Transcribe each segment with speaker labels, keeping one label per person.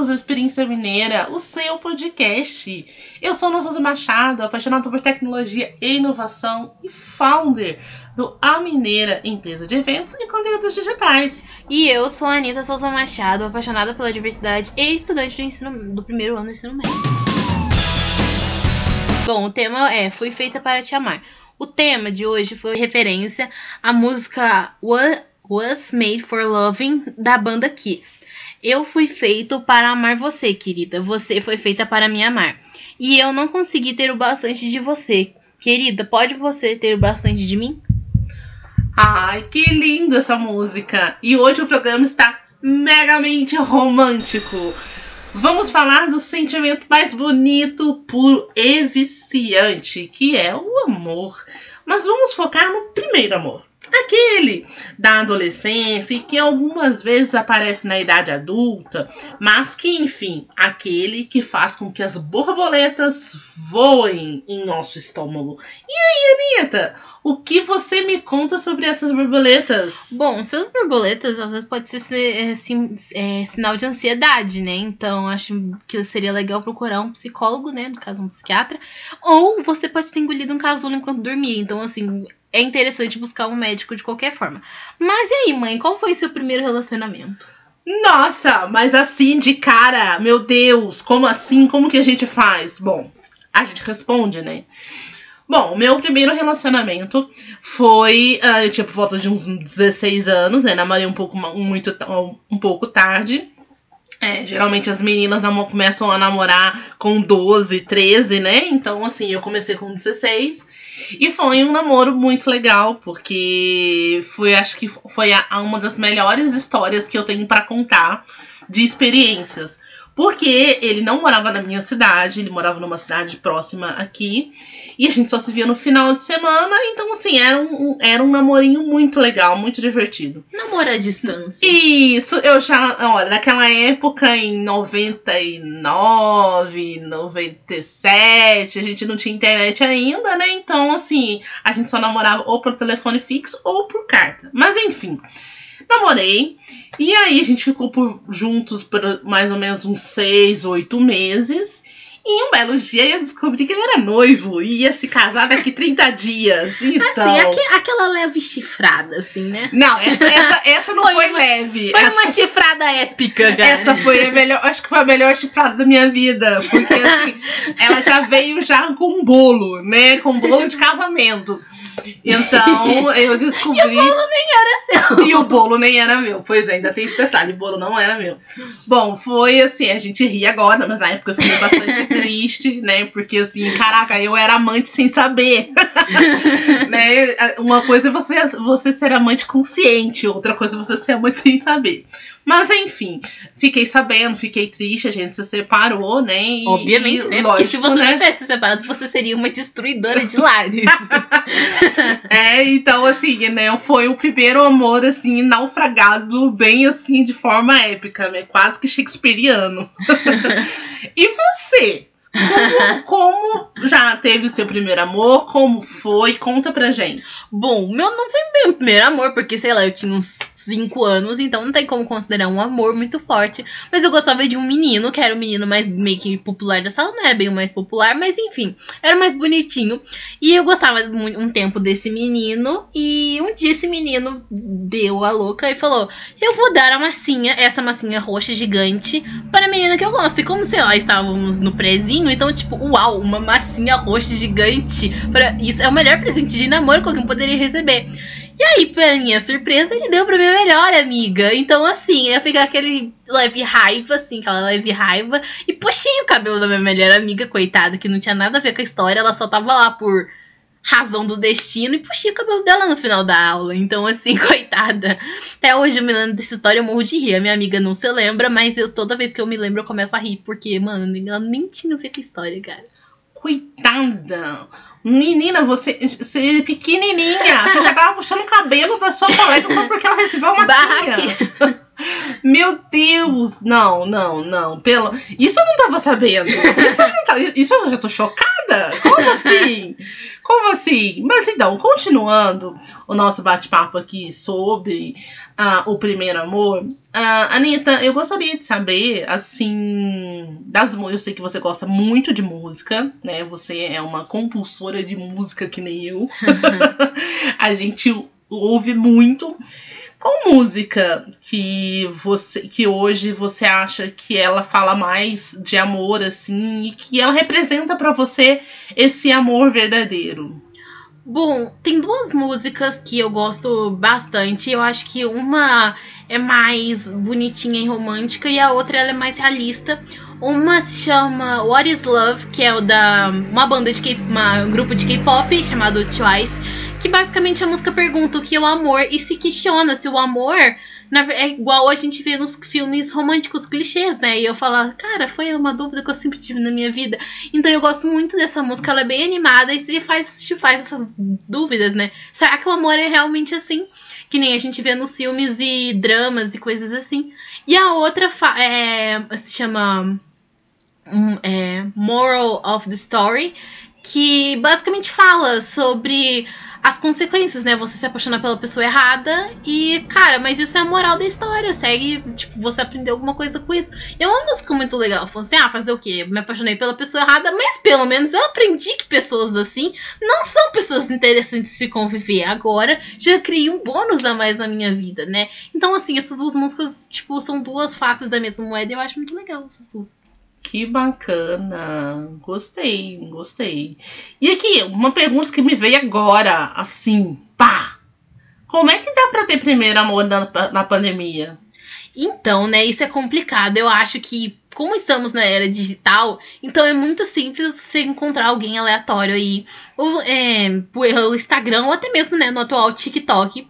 Speaker 1: bem-vindos à Experiência Mineira, o seu podcast. Eu sou Ana Souza Machado, apaixonada por tecnologia e inovação e founder do A Mineira, empresa de eventos e conteúdos digitais.
Speaker 2: E eu sou a Anitta Souza Machado, apaixonada pela diversidade e estudante do ensino do primeiro ano do ensino médio. Bom, o tema é Fui Feita para Te Amar. O tema de hoje foi referência à música What Was Made for Loving da banda Kiss. Eu fui feito para amar você, querida. Você foi feita para me amar. E eu não consegui ter o bastante de você. Querida, pode você ter o bastante de mim?
Speaker 1: Ai, que lindo essa música! E hoje o programa está megamente romântico. Vamos falar do sentimento mais bonito, puro e viciante, que é o amor. Mas vamos focar no primeiro amor aquele da adolescência e que algumas vezes aparece na idade adulta, mas que, enfim, aquele que faz com que as borboletas voem em nosso estômago. E aí, Anitta, o que você me conta sobre essas borboletas?
Speaker 2: Bom, essas borboletas às vezes pode ser é, sim, é, sinal de ansiedade, né? Então acho que seria legal procurar um psicólogo, né? No caso, um psiquiatra. Ou você pode ter engolido um casulo enquanto dormia. Então, assim, é interessante buscar um médico de qualquer forma. Mas e aí, mãe, qual foi seu primeiro relacionamento?
Speaker 1: Nossa, mas assim de cara, meu Deus, como assim? Como que a gente faz? Bom, a gente responde, né? Bom, meu primeiro relacionamento foi, uh, por volta de uns 16 anos, né? Namorei um pouco, muito, um pouco tarde. É, geralmente as meninas começam a namorar com 12, 13, né? Então, assim, eu comecei com 16. E foi um namoro muito legal, porque foi, acho que foi a, uma das melhores histórias que eu tenho para contar de experiências. Porque ele não morava na minha cidade, ele morava numa cidade próxima aqui. E a gente só se via no final de semana. Então, assim, era um, era um namorinho muito legal, muito divertido.
Speaker 2: Namoro à distância.
Speaker 1: Isso, eu já. Olha, naquela época, em 99, 97, a gente não tinha internet ainda, né? Então, assim, a gente só namorava ou por telefone fixo ou por carta. Mas, enfim namorei. E aí a gente ficou por, juntos por mais ou menos uns seis, oito meses. E um belo dia eu descobri que ele era noivo e ia se casar daqui 30 dias. Então...
Speaker 2: Assim, aqu aquela leve chifrada, assim, né?
Speaker 1: Não, essa, essa, essa não foi, foi leve.
Speaker 2: Foi
Speaker 1: essa...
Speaker 2: uma chifrada épica, cara.
Speaker 1: Essa foi a melhor, acho que foi a melhor chifrada da minha vida. Porque assim, ela já veio já com um bolo, né? Com um bolo de casamento. Então eu descobri.
Speaker 2: E o bolo nem era seu.
Speaker 1: E o bolo nem era meu. Pois é, ainda tem esse detalhe: o bolo não era meu. Bom, foi assim, a gente ri agora, mas na época eu fiquei bastante triste, né? Porque assim, caraca, eu era amante sem saber. né? Uma coisa é você, você ser amante consciente, outra coisa é você ser amante sem saber. Mas enfim, fiquei sabendo, fiquei triste, a gente se separou, né? E,
Speaker 2: Obviamente, né? Lógico, Porque se você né? tivesse separado, você seria uma destruidora de lares.
Speaker 1: é, então assim, né? Foi o primeiro amor, assim, naufragado, bem assim, de forma épica, né? Quase que shakespeariano. e você? Como, como, já teve o seu primeiro amor? Como foi? Conta pra gente.
Speaker 2: Bom, meu não foi meu primeiro amor, porque, sei lá, eu tinha uns 5 anos, então não tem como considerar um amor muito forte. Mas eu gostava de um menino, que era o menino mais meio que popular da sala, não era bem o mais popular, mas enfim, era mais bonitinho. E eu gostava um tempo desse menino, e um dia esse menino deu a louca e falou: Eu vou dar a massinha, essa massinha roxa gigante, para a menina que eu gosto. E como, sei lá, estávamos no prezinho, então, tipo, uau, uma massinha roxa gigante. Pra... Isso é o melhor presente de namoro que alguém poderia receber. E aí, pra minha surpresa, ele deu pra minha melhor amiga. Então, assim, eu fiquei aquele leve raiva, assim, aquela leve raiva. E puxei o cabelo da minha melhor amiga, coitada, que não tinha nada a ver com a história. Ela só tava lá por razão do destino e puxei o cabelo dela no final da aula. Então, assim, coitada. Até hoje eu me lembro dessa história, eu morro de rir. A minha amiga não se lembra, mas eu, toda vez que eu me lembro eu começo a rir. Porque, mano, ela nem tinha a ver com a história, cara.
Speaker 1: Coitada! Menina, você, você é pequenininha. Você já tava puxando o cabelo da sua colega só porque ela recebeu uma
Speaker 2: Barraque.
Speaker 1: Meu Deus! Não, não, não. Pelo... Isso eu não tava sabendo. Isso eu, não tá... Isso eu já tô chocada. Como assim? Como assim? Mas então, continuando o nosso bate-papo aqui sobre uh, o primeiro amor, uh, Anitta, eu gostaria de saber, assim, das eu sei que você gosta muito de música, né? Você é uma compulsora de música que nem eu. A gente ouve muito. Qual música que você que hoje você acha que ela fala mais de amor assim e que ela representa para você esse amor verdadeiro?
Speaker 2: Bom, tem duas músicas que eu gosto bastante. Eu acho que uma é mais bonitinha e romântica e a outra ela é mais realista. Uma se chama What Is Love, que é o da uma banda de K, uma um grupo de K-pop chamado Twice que basicamente a música pergunta o que é o amor e se questiona se o amor é igual a gente vê nos filmes românticos clichês, né? E eu falo, cara, foi uma dúvida que eu sempre tive na minha vida. Então eu gosto muito dessa música, ela é bem animada e se faz, te faz essas dúvidas, né? Será que o amor é realmente assim? Que nem a gente vê nos filmes e dramas e coisas assim. E a outra é, se chama um, é, Moral of the Story, que basicamente fala sobre as consequências, né? Você se apaixonar pela pessoa errada e, cara, mas isso é a moral da história. Segue, tipo, você aprendeu alguma coisa com isso. E é uma música muito legal. Falando assim, ah, fazer o quê? Me apaixonei pela pessoa errada, mas pelo menos eu aprendi que pessoas assim não são pessoas interessantes de conviver. Agora já criei um bônus a mais na minha vida, né? Então, assim, essas duas músicas, tipo, são duas faces da mesma moeda e eu acho muito legal essas duas.
Speaker 1: Que bacana. Gostei, gostei. E aqui, uma pergunta que me veio agora, assim, pá. Como é que dá pra ter primeiro amor na, na pandemia?
Speaker 2: Então, né, isso é complicado. Eu acho que, como estamos na era digital, então é muito simples você encontrar alguém aleatório aí, ou, é, pelo Instagram, ou até mesmo, né, no atual TikTok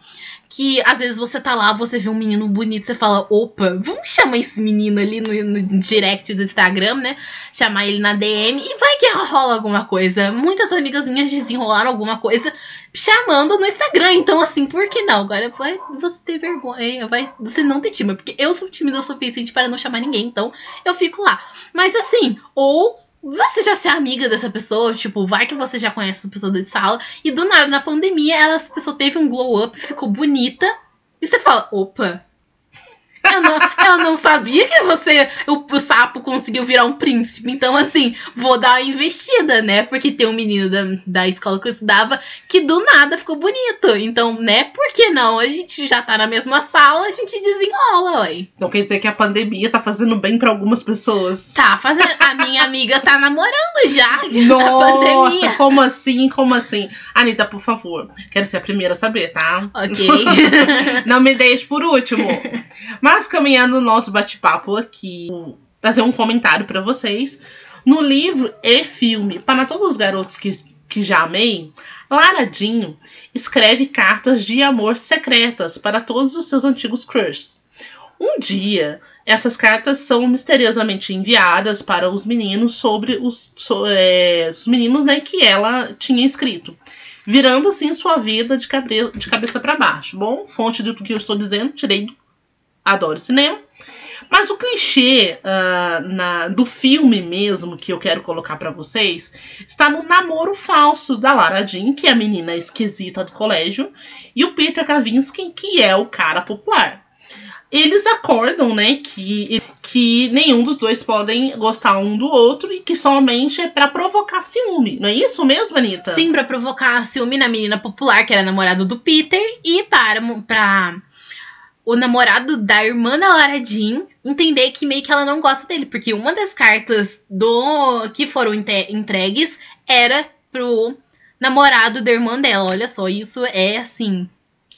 Speaker 2: que às vezes você tá lá, você vê um menino bonito, você fala, opa, vamos chamar esse menino ali no, no, direct do Instagram, né? Chamar ele na DM e vai que rola alguma coisa. Muitas amigas minhas desenrolaram alguma coisa chamando no Instagram. Então, assim, por que não? Agora vai você ter vergonha, vai você não ter tímida, porque eu sou tímida o suficiente para não chamar ninguém, então eu fico lá. Mas assim, ou você já ser amiga dessa pessoa, tipo, vai que você já conhece essa pessoa de sala, e do nada, na pandemia, ela, essa pessoa teve um glow up, ficou bonita, e você fala, opa, eu não, eu não sabia que você, o, o, sapo conseguiu virar um príncipe. Então, assim, vou dar uma investida, né? Porque tem um menino da, da escola que eu estudava que do nada ficou bonito. Então, né? Por que não? A gente já tá na mesma sala, a gente desenrola, ué.
Speaker 1: Então quer dizer que a pandemia tá fazendo bem para algumas pessoas.
Speaker 2: Tá fazendo. A minha amiga tá namorando já.
Speaker 1: Nossa, como assim? Como assim? Anitta, por favor. Quero ser a primeira a saber, tá?
Speaker 2: Ok.
Speaker 1: não me deixe por último. Mas mas caminhando o nosso bate-papo aqui, trazer um comentário para vocês. No livro e filme, para todos os garotos que, que já amei, Lara Dinho escreve cartas de amor secretas para todos os seus antigos crushes. Um dia, essas cartas são misteriosamente enviadas para os meninos sobre os, so, é, os meninos né, que ela tinha escrito, virando assim sua vida de, de cabeça para baixo. Bom, fonte do que eu estou dizendo, tirei do adoro cinema. Mas o clichê uh, na, do filme mesmo que eu quero colocar para vocês está no namoro falso da Lara Jean, que é a menina esquisita do colégio, e o Peter Kavinsky, que é o cara popular. Eles acordam, né, que, que nenhum dos dois podem gostar um do outro e que somente é para provocar ciúme. Não é isso mesmo, Anitta?
Speaker 2: Sim, para provocar ciúme na menina popular, que era namorada do Peter, e para, para o namorado da irmã da Lara Jean entender que meio que ela não gosta dele, porque uma das cartas do que foram entregues era pro namorado da irmã dela. Olha só, isso é assim,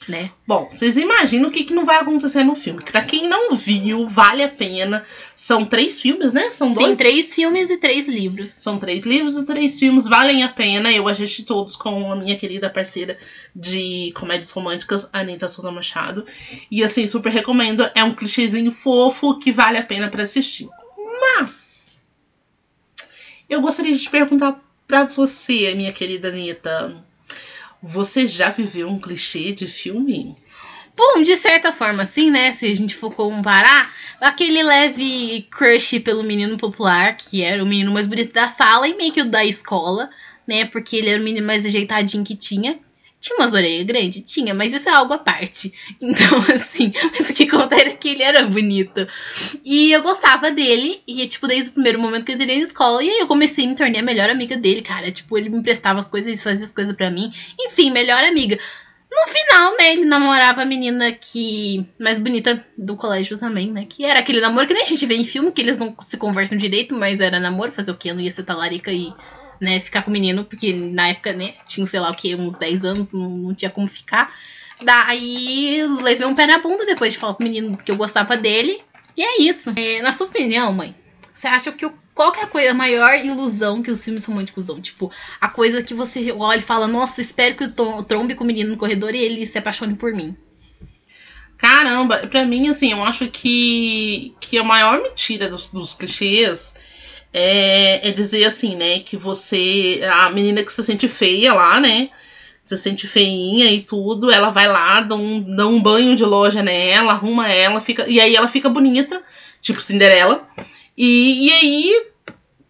Speaker 2: né?
Speaker 1: Bom, vocês imaginam o que, que não vai acontecer no filme. Pra quem não viu, vale a pena. São três filmes, né? São
Speaker 2: dois? Sim, três filmes e três livros.
Speaker 1: São três livros e três filmes, valem a pena. Eu assisti todos com a minha querida parceira de comédias românticas, Anitta Souza Machado. E assim, super recomendo. É um clichêzinho fofo que vale a pena para assistir. Mas eu gostaria de te perguntar para você, minha querida Anitta você já viveu um clichê de filme?
Speaker 2: Bom, de certa forma, assim, né? Se a gente for comparar, aquele leve crush pelo menino popular, que era o menino mais bonito da sala e meio que o da escola, né? Porque ele era o menino mais ajeitadinho que tinha. Tinha umas orelhas grandes? Tinha, mas isso é algo à parte. Então, assim, mas o que conta era que ele era bonito. E eu gostava dele, e, tipo, desde o primeiro momento que eu entrei na escola, e aí eu comecei a me tornar a melhor amiga dele, cara. Tipo, ele me emprestava as coisas, ele fazia as coisas para mim. Enfim, melhor amiga. No final, né, ele namorava a menina que. mais bonita do colégio também, né? Que era aquele namoro que nem a gente vê em filme, que eles não se conversam direito, mas era namoro, fazer o quê? Eu não ia ser talarica e né, ficar com o menino, porque na época, né, tinha, sei lá o que, uns 10 anos, não, não tinha como ficar. Daí levei um pé na bunda depois de falar pro menino que eu gostava dele. E é isso. É, na sua opinião, mãe, você acha que o, qual que é a coisa, a maior ilusão que os filmes românticos dão? Tipo, a coisa que você olha e fala, nossa, espero que eu trombe com o menino no corredor e ele se apaixone por mim.
Speaker 1: Caramba, pra mim, assim, eu acho que, que a maior mentira dos, dos clichês é, é dizer assim, né? Que você. A menina que se sente feia lá, né? Se sente feinha e tudo, ela vai lá, dá um, dá um banho de loja nela, arruma ela, fica. E aí ela fica bonita, tipo Cinderela. E, e aí,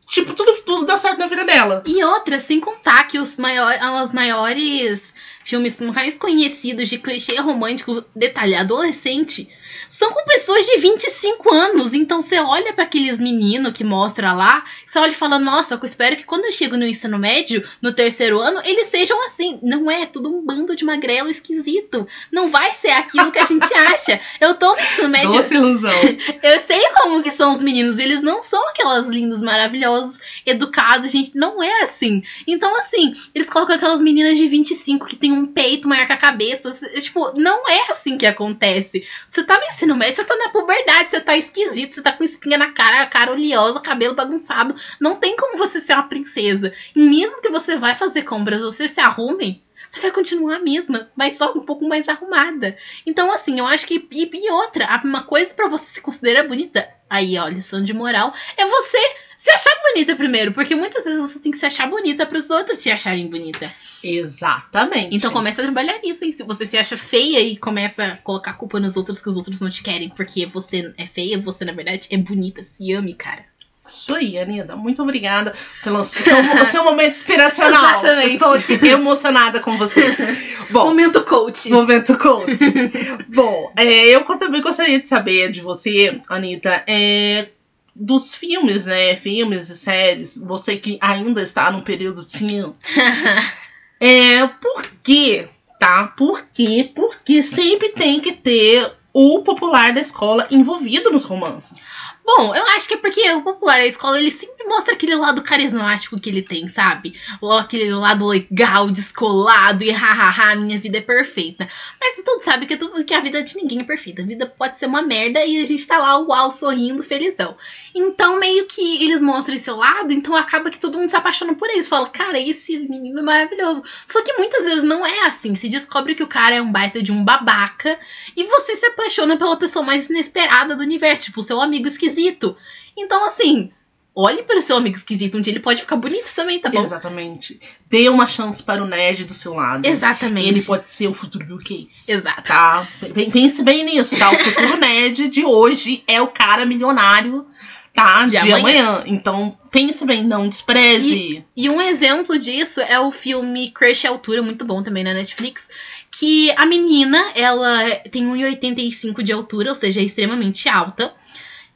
Speaker 1: tipo, tudo, tudo dá certo na vida dela.
Speaker 2: E outra, sem contar que os, maior, os maiores filmes mais conhecidos de clichê romântico detalhado adolescente são com pessoas de 25 anos. Então você olha para aqueles meninos que mostra lá, você olha e fala: Nossa, eu espero que quando eu chego no ensino médio, no terceiro ano, eles sejam assim. Não é, tudo um bando de magrelo esquisito. Não vai ser aquilo que a gente acha. Eu tô no ensino médio.
Speaker 1: Doce ilusão.
Speaker 2: eu sei como que são os meninos. Eles não são aquelas lindos, maravilhosos, educados, gente. Não é assim. Então, assim, eles colocam aquelas meninas de 25 que tem um peito maior que a cabeça. Tipo, não é assim que acontece. Você tá no ensino médio, você tá na puberdade, você tá esquisito, você tá com espinha na cara, cara oleosa, cabelo bagunçado. Não tem como você ser uma princesa. E mesmo que você vai fazer compras, você se arrume, você vai continuar a mesma, mas só um pouco mais arrumada. Então, assim, eu acho que. E, e outra, uma coisa para você se considerar bonita, aí, ó, lição de moral, é você se achar bonita primeiro, porque muitas vezes você tem que se achar bonita para os outros te acharem bonita.
Speaker 1: Exatamente.
Speaker 2: Então começa a trabalhar nisso, hein? Se você se acha feia e começa a colocar a culpa nos outros que os outros não te querem, porque você é feia, você na verdade é bonita, se ame, cara.
Speaker 1: Isso aí, Anida. Muito obrigada pelo seu, seu momento inspiracional.
Speaker 2: Exatamente.
Speaker 1: Estou aqui emocionada com você.
Speaker 2: Bom, momento coach.
Speaker 1: Momento coach. Bom, é, eu também gostaria de saber de você, Anitta, é, dos filmes, né? Filmes e séries, você que ainda está no período teen. é, por quê? Tá? Por quê? Porque sempre tem que ter o popular da escola envolvido nos romances.
Speaker 2: Bom, eu acho que é porque o popular da escola, ele sempre mostra aquele lado carismático que ele tem, sabe? Aquele lado legal, descolado e hahaha, minha vida é perfeita. Mas todo sabe que, tudo, que a vida de ninguém é perfeita. A vida pode ser uma merda e a gente tá lá, uau, sorrindo, felizão. Então, meio que eles mostram esse lado, então acaba que todo mundo se apaixona por eles. Fala, cara, esse menino é maravilhoso. Só que muitas vezes não é assim. Se descobre que o cara é um baita de um babaca e você se apaixona pela pessoa mais inesperada do universo, tipo, o seu amigo esquisito esquisito. Então, assim, olhe para o seu amigo esquisito. Um dia ele pode ficar bonito também, tá bom?
Speaker 1: Exatamente. Dê uma chance para o nerd do seu lado.
Speaker 2: Exatamente.
Speaker 1: Ele pode ser o futuro Bill Gates.
Speaker 2: Exato.
Speaker 1: Tá? Pense bem nisso, tá? O futuro nerd de hoje é o cara milionário, tá? De, de amanhã. amanhã. Então, pense bem, não despreze.
Speaker 2: E, e, um exemplo disso é o filme Crush Altura, muito bom também na Netflix. Que a menina, ela tem 1,85 de altura, ou seja, é extremamente alta.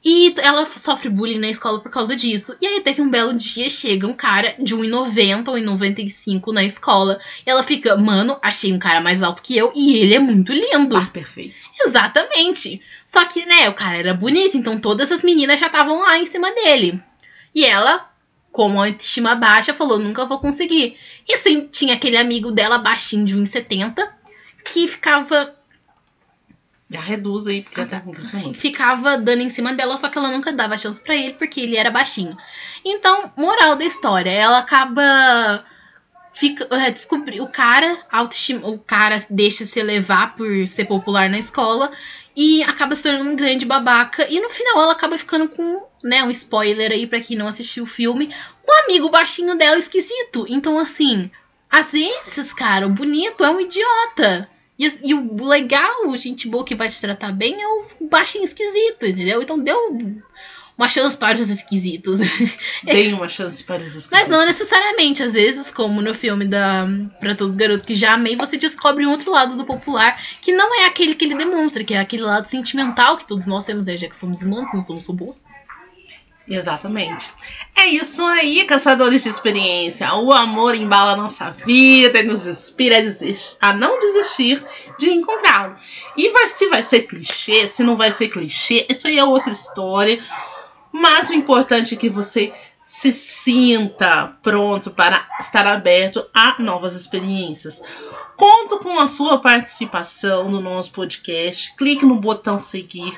Speaker 2: E ela sofre bullying na escola por causa disso. E aí até que um belo dia chega um cara de 1,90 ou 1,95 na escola. E ela fica, mano, achei um cara mais alto que eu e ele é muito lindo.
Speaker 1: Ah, perfeito.
Speaker 2: Exatamente. Só que, né, o cara era bonito, então todas as meninas já estavam lá em cima dele. E ela, com a autoestima baixa, falou, nunca vou conseguir. E assim, tinha aquele amigo dela baixinho de 1,70 que ficava
Speaker 1: já reduz aí, porque tá
Speaker 2: Ficava dando em cima dela, só que ela nunca dava chance para ele, porque ele era baixinho. Então, moral da história, ela acaba. Fica, é, descobrir o cara, autoestima, o cara deixa se levar por ser popular na escola e acaba se tornando um grande babaca. E no final ela acaba ficando com, né, um spoiler aí para quem não assistiu o filme, com um amigo baixinho dela esquisito. Então, assim, às vezes, cara, o bonito é um idiota. E, e, o legal, gente boa que vai te tratar bem é o baixinho esquisito, entendeu? Então deu uma chance para os esquisitos.
Speaker 1: Tem uma chance para os esquisitos.
Speaker 2: Mas não necessariamente. Às vezes, como no filme da Pra Todos os Garotos que Já Amei, você descobre um outro lado do popular que não é aquele que ele demonstra, que é aquele lado sentimental que todos nós temos, né? já que somos humanos, não somos robôs.
Speaker 1: Exatamente. É isso aí, caçadores de experiência. O amor embala a nossa vida e nos inspira a, a não desistir de encontrá-lo. E vai, se vai ser clichê, se não vai ser clichê, isso aí é outra história. Mas o importante é que você se sinta pronto para estar aberto a novas experiências. Conto com a sua participação no nosso podcast. Clique no botão seguir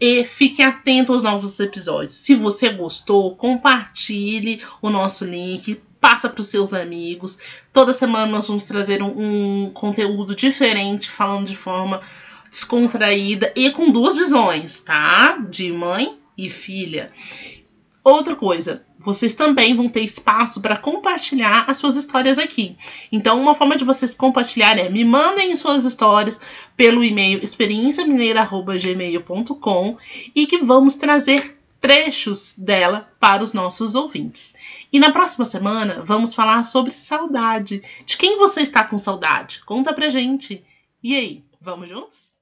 Speaker 1: e fique atento aos novos episódios. Se você gostou, compartilhe o nosso link, passa para os seus amigos. Toda semana nós vamos trazer um, um conteúdo diferente, falando de forma descontraída e com duas visões, tá? De mãe e filha. Outra coisa, vocês também vão ter espaço para compartilhar as suas histórias aqui. Então, uma forma de vocês compartilhar é me mandem suas histórias pelo e-mail experienciamineira.gmail.com e que vamos trazer trechos dela para os nossos ouvintes. E na próxima semana vamos falar sobre saudade. De quem você está com saudade? Conta pra gente. E aí, vamos juntos?